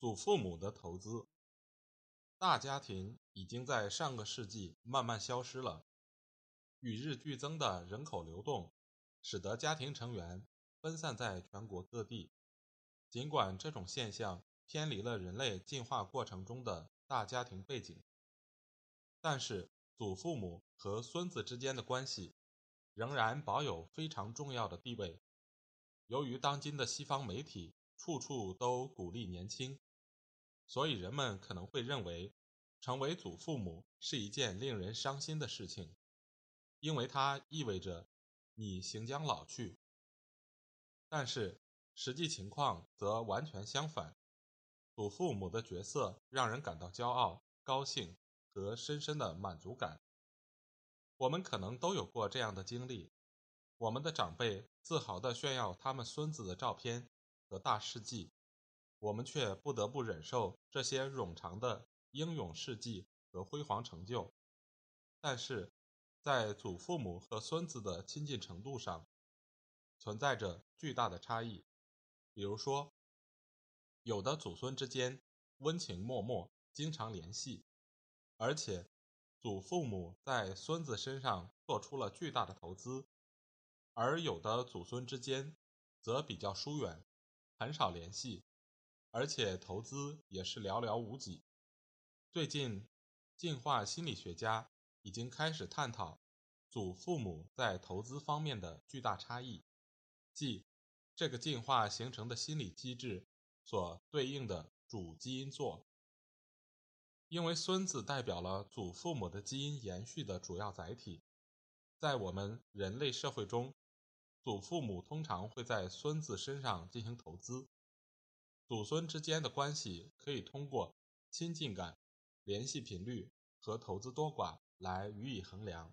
祖父母的投资，大家庭已经在上个世纪慢慢消失了。与日俱增的人口流动，使得家庭成员分散在全国各地。尽管这种现象偏离了人类进化过程中的大家庭背景，但是。祖父母和孙子之间的关系仍然保有非常重要的地位。由于当今的西方媒体处处都鼓励年轻，所以人们可能会认为成为祖父母是一件令人伤心的事情，因为它意味着你行将老去。但是实际情况则完全相反，祖父母的角色让人感到骄傲、高兴。和深深的满足感，我们可能都有过这样的经历：我们的长辈自豪地炫耀他们孙子的照片和大事迹，我们却不得不忍受这些冗长的英勇事迹和辉煌成就。但是，在祖父母和孙子的亲近程度上，存在着巨大的差异。比如说，有的祖孙之间温情脉脉，经常联系。而且，祖父母在孙子身上做出了巨大的投资，而有的祖孙之间则比较疏远，很少联系，而且投资也是寥寥无几。最近，进化心理学家已经开始探讨祖父母在投资方面的巨大差异，即这个进化形成的心理机制所对应的主基因座。因为孙子代表了祖父母的基因延续的主要载体，在我们人类社会中，祖父母通常会在孙子身上进行投资。祖孙之间的关系可以通过亲近感、联系频率和投资多寡来予以衡量。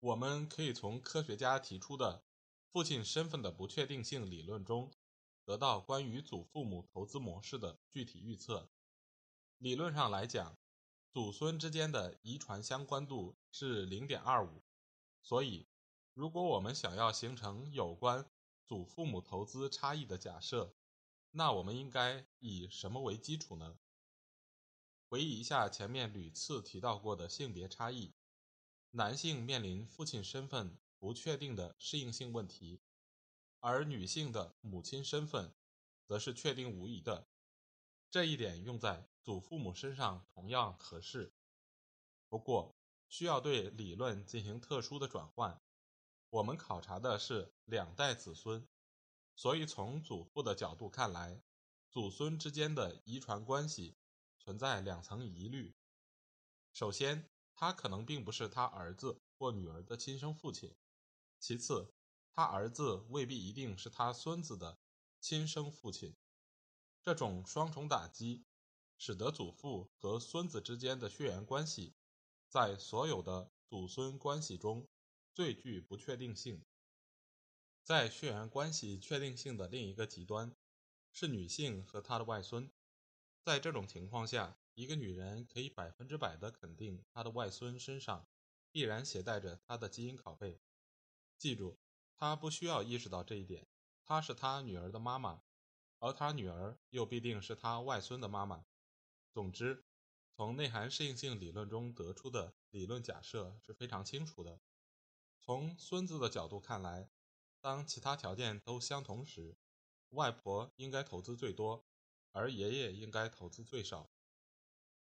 我们可以从科学家提出的父亲身份的不确定性理论中，得到关于祖父母投资模式的具体预测。理论上来讲，祖孙之间的遗传相关度是零点二五，所以，如果我们想要形成有关祖父母投资差异的假设，那我们应该以什么为基础呢？回忆一下前面屡次提到过的性别差异，男性面临父亲身份不确定的适应性问题，而女性的母亲身份则是确定无疑的。这一点用在。祖父母身上同样合适，不过需要对理论进行特殊的转换。我们考察的是两代子孙，所以从祖父的角度看来，祖孙之间的遗传关系存在两层疑虑。首先，他可能并不是他儿子或女儿的亲生父亲；其次，他儿子未必一定是他孙子的亲生父亲。这种双重打击。使得祖父和孙子之间的血缘关系，在所有的祖孙关系中最具不确定性。在血缘关系确定性的另一个极端，是女性和她的外孙。在这种情况下，一个女人可以百分之百的肯定她的外孙身上必然携带着她的基因拷贝。记住，她不需要意识到这一点，她是她女儿的妈妈，而她女儿又必定是她外孙的妈妈。总之，从内涵适应性理论中得出的理论假设是非常清楚的。从孙子的角度看来，当其他条件都相同时，外婆应该投资最多，而爷爷应该投资最少。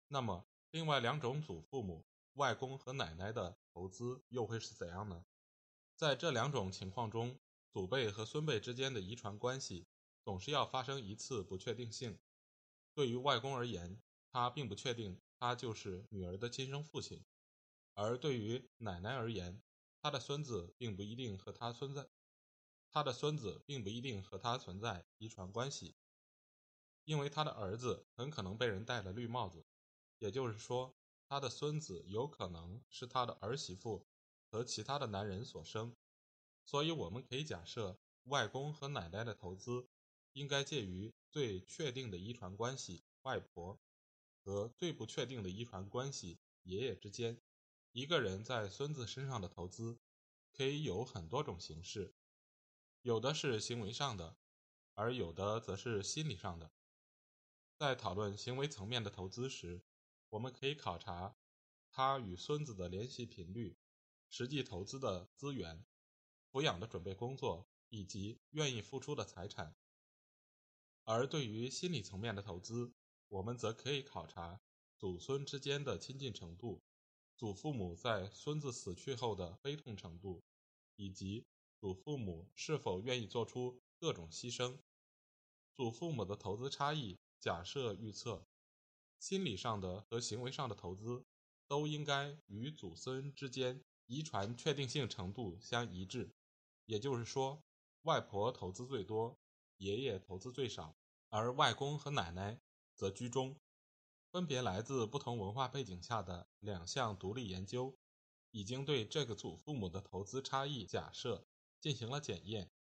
那么，另外两种祖父母，外公和奶奶的投资又会是怎样呢？在这两种情况中，祖辈和孙辈之间的遗传关系总是要发生一次不确定性。对于外公而言，他并不确定他就是女儿的亲生父亲，而对于奶奶而言，他的孙子并不一定和他存在，他的孙子并不一定和他存在遗传关系，因为他的儿子很可能被人戴了绿帽子，也就是说，他的孙子有可能是他的儿媳妇和其他的男人所生。所以，我们可以假设，外公和奶奶的投资应该介于最确定的遗传关系——外婆。和最不确定的遗传关系爷爷之间，一个人在孙子身上的投资可以有很多种形式，有的是行为上的，而有的则是心理上的。在讨论行为层面的投资时，我们可以考察他与孙子的联系频率、实际投资的资源、抚养的准备工作以及愿意付出的财产。而对于心理层面的投资，我们则可以考察祖孙之间的亲近程度，祖父母在孙子死去后的悲痛程度，以及祖父母是否愿意做出各种牺牲。祖父母的投资差异假设预测，心理上的和行为上的投资都应该与祖孙之间遗传确定性程度相一致。也就是说，外婆投资最多，爷爷投资最少，而外公和奶奶。则居中，分别来自不同文化背景下的两项独立研究，已经对这个祖父母的投资差异假设进行了检验。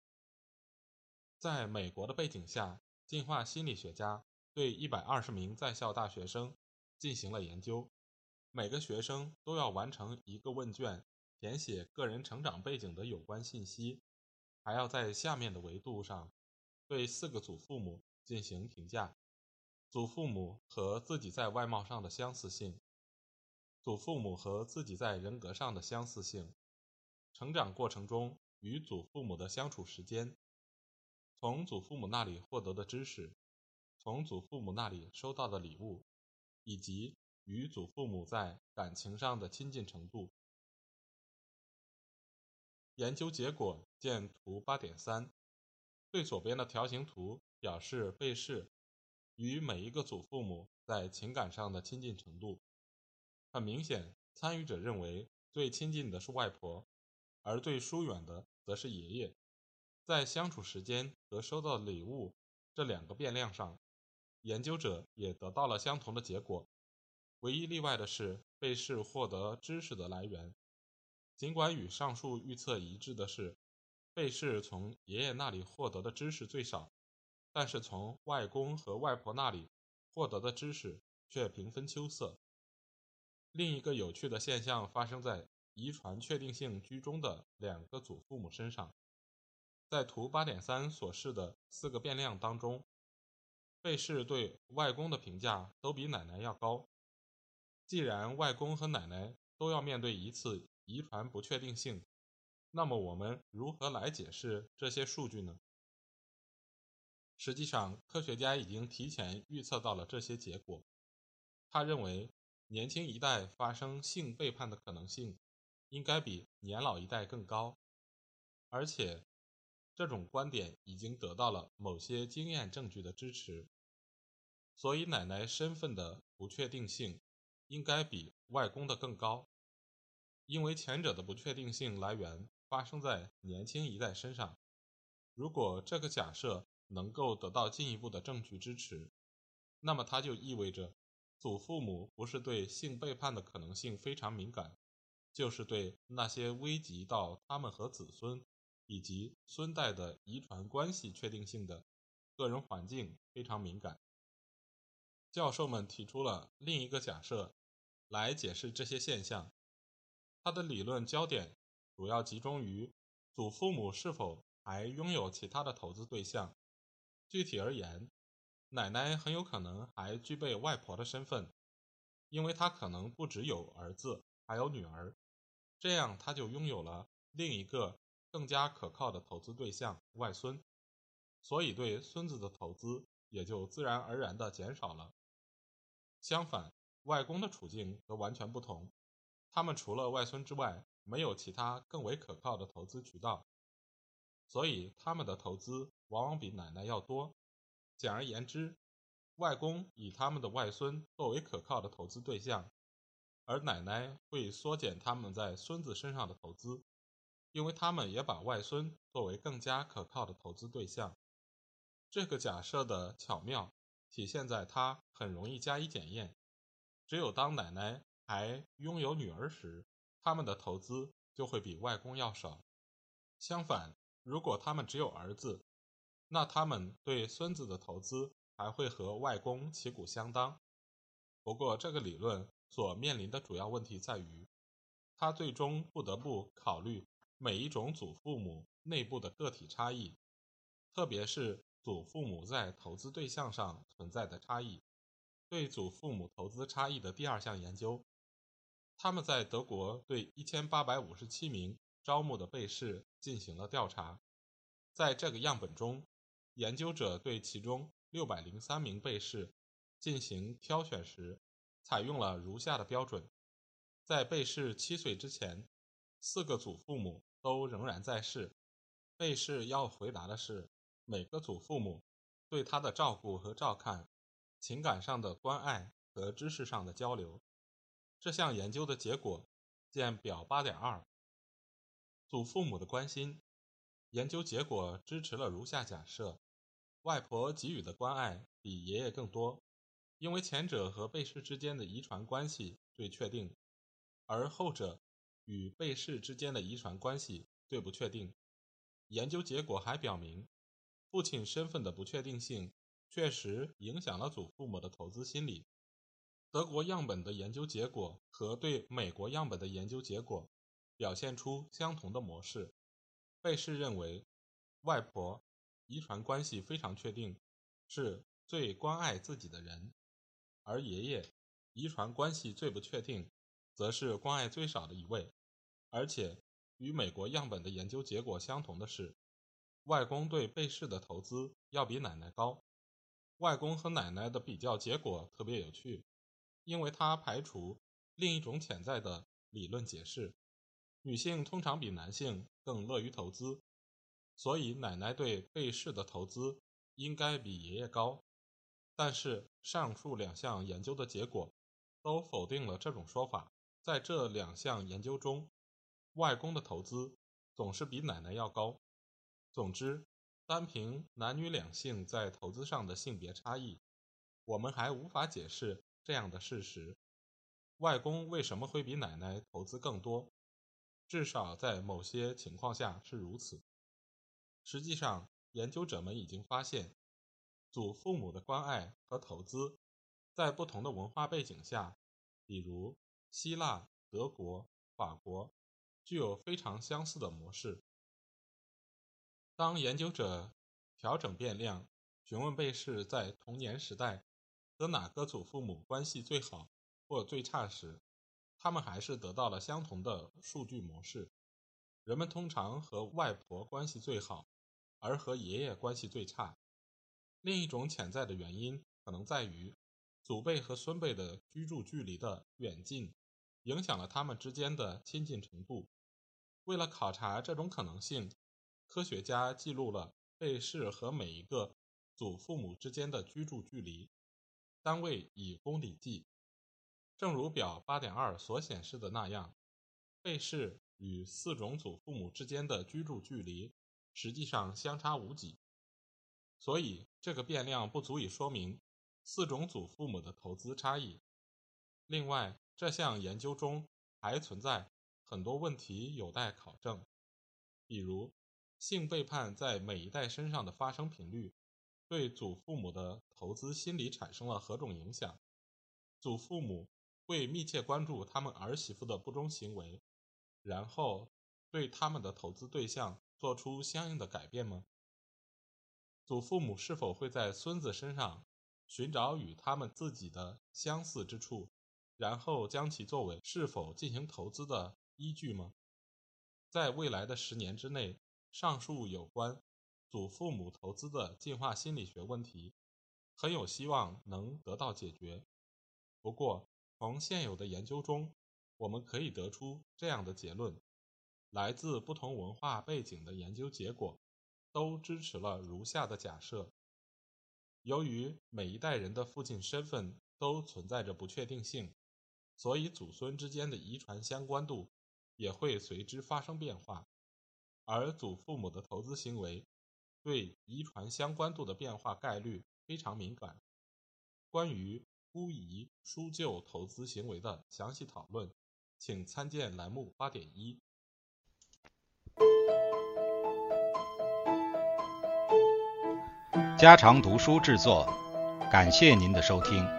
在美国的背景下，进化心理学家对一百二十名在校大学生进行了研究，每个学生都要完成一个问卷，填写个人成长背景的有关信息，还要在下面的维度上对四个祖父母进行评价。祖父母和自己在外貌上的相似性，祖父母和自己在人格上的相似性，成长过程中与祖父母的相处时间，从祖父母那里获得的知识，从祖父母那里收到的礼物，以及与祖父母在感情上的亲近程度。研究结果见图八点三，最左边的条形图表示被试。与每一个祖父母在情感上的亲近程度，很明显，参与者认为最亲近的是外婆，而最疏远的则是爷爷。在相处时间和收到礼物这两个变量上，研究者也得到了相同的结果。唯一例外的是被试获得知识的来源，尽管与上述预测一致的是，被试从爷爷那里获得的知识最少。但是从外公和外婆那里获得的知识却平分秋色。另一个有趣的现象发生在遗传确定性居中的两个祖父母身上。在图八点三所示的四个变量当中，被试对外公的评价都比奶奶要高。既然外公和奶奶都要面对一次遗传不确定性，那么我们如何来解释这些数据呢？实际上，科学家已经提前预测到了这些结果。他认为，年轻一代发生性背叛的可能性应该比年老一代更高，而且这种观点已经得到了某些经验证据的支持。所以，奶奶身份的不确定性应该比外公的更高，因为前者的不确定性来源发生在年轻一代身上。如果这个假设，能够得到进一步的证据支持，那么它就意味着祖父母不是对性背叛的可能性非常敏感，就是对那些危及到他们和子孙以及孙代的遗传关系确定性的个人环境非常敏感。教授们提出了另一个假设来解释这些现象，他的理论焦点主要集中于祖父母是否还拥有其他的投资对象。具体而言，奶奶很有可能还具备外婆的身份，因为她可能不只有儿子，还有女儿，这样她就拥有了另一个更加可靠的投资对象——外孙，所以对孙子的投资也就自然而然地减少了。相反，外公的处境则完全不同，他们除了外孙之外，没有其他更为可靠的投资渠道。所以，他们的投资往往比奶奶要多。简而言之，外公以他们的外孙作为可靠的投资对象，而奶奶会缩减他们在孙子身上的投资。因为他们也把外孙作为更加可靠的投资对象。这个假设的巧妙体现在它很容易加以检验。只有当奶奶还拥有女儿时，他们的投资就会比外公要少。相反，如果他们只有儿子，那他们对孙子的投资还会和外公旗鼓相当。不过，这个理论所面临的主要问题在于，他最终不得不考虑每一种祖父母内部的个体差异，特别是祖父母在投资对象上存在的差异。对祖父母投资差异的第二项研究，他们在德国对一千八百五十七名招募的被试进行了调查，在这个样本中。研究者对其中六百零三名被试进行挑选时，采用了如下的标准：在被试七岁之前，四个祖父母都仍然在世。被试要回答的是每个祖父母对他的照顾和照看、情感上的关爱和知识上的交流。这项研究的结果见表八点二。祖父母的关心研究结果支持了如下假设。外婆给予的关爱比爷爷更多，因为前者和被试之间的遗传关系最确定，而后者与被试之间的遗传关系最不确定。研究结果还表明，父亲身份的不确定性确实影响了祖父母的投资心理。德国样本的研究结果和对美国样本的研究结果表现出相同的模式。被试认为，外婆。遗传关系非常确定，是最关爱自己的人；而爷爷遗传关系最不确定，则是关爱最少的一位。而且与美国样本的研究结果相同的是，外公对被试的投资要比奶奶高。外公和奶奶的比较结果特别有趣，因为它排除另一种潜在的理论解释：女性通常比男性更乐于投资。所以，奶奶对被试的投资应该比爷爷高，但是上述两项研究的结果都否定了这种说法。在这两项研究中，外公的投资总是比奶奶要高。总之，单凭男女两性在投资上的性别差异，我们还无法解释这样的事实：外公为什么会比奶奶投资更多？至少在某些情况下是如此。实际上，研究者们已经发现，祖父母的关爱和投资在不同的文化背景下，比如希腊、德国、法国，具有非常相似的模式。当研究者调整变量，询问被试在童年时代和哪个祖父母关系最好或最差时，他们还是得到了相同的数据模式。人们通常和外婆关系最好。而和爷爷关系最差。另一种潜在的原因可能在于，祖辈和孙辈的居住距离的远近，影响了他们之间的亲近程度。为了考察这种可能性，科学家记录了被试和每一个祖父母之间的居住距离，单位以公里计。正如表八点二所显示的那样，被试与四种祖父母之间的居住距离。实际上相差无几，所以这个变量不足以说明四种祖父母的投资差异。另外，这项研究中还存在很多问题有待考证，比如性背叛在每一代身上的发生频率，对祖父母的投资心理产生了何种影响？祖父母会密切关注他们儿媳妇的不忠行为，然后对他们的投资对象。做出相应的改变吗？祖父母是否会在孙子身上寻找与他们自己的相似之处，然后将其作为是否进行投资的依据吗？在未来的十年之内，上述有关祖父母投资的进化心理学问题很有希望能得到解决。不过，从现有的研究中，我们可以得出这样的结论。来自不同文化背景的研究结果，都支持了如下的假设：由于每一代人的父亲身份都存在着不确定性，所以祖孙之间的遗传相关度也会随之发生变化。而祖父母的投资行为对遗传相关度的变化概率非常敏感。关于孤遗疏旧投资行为的详细讨论，请参见栏目八点一。家常读书制作，感谢您的收听。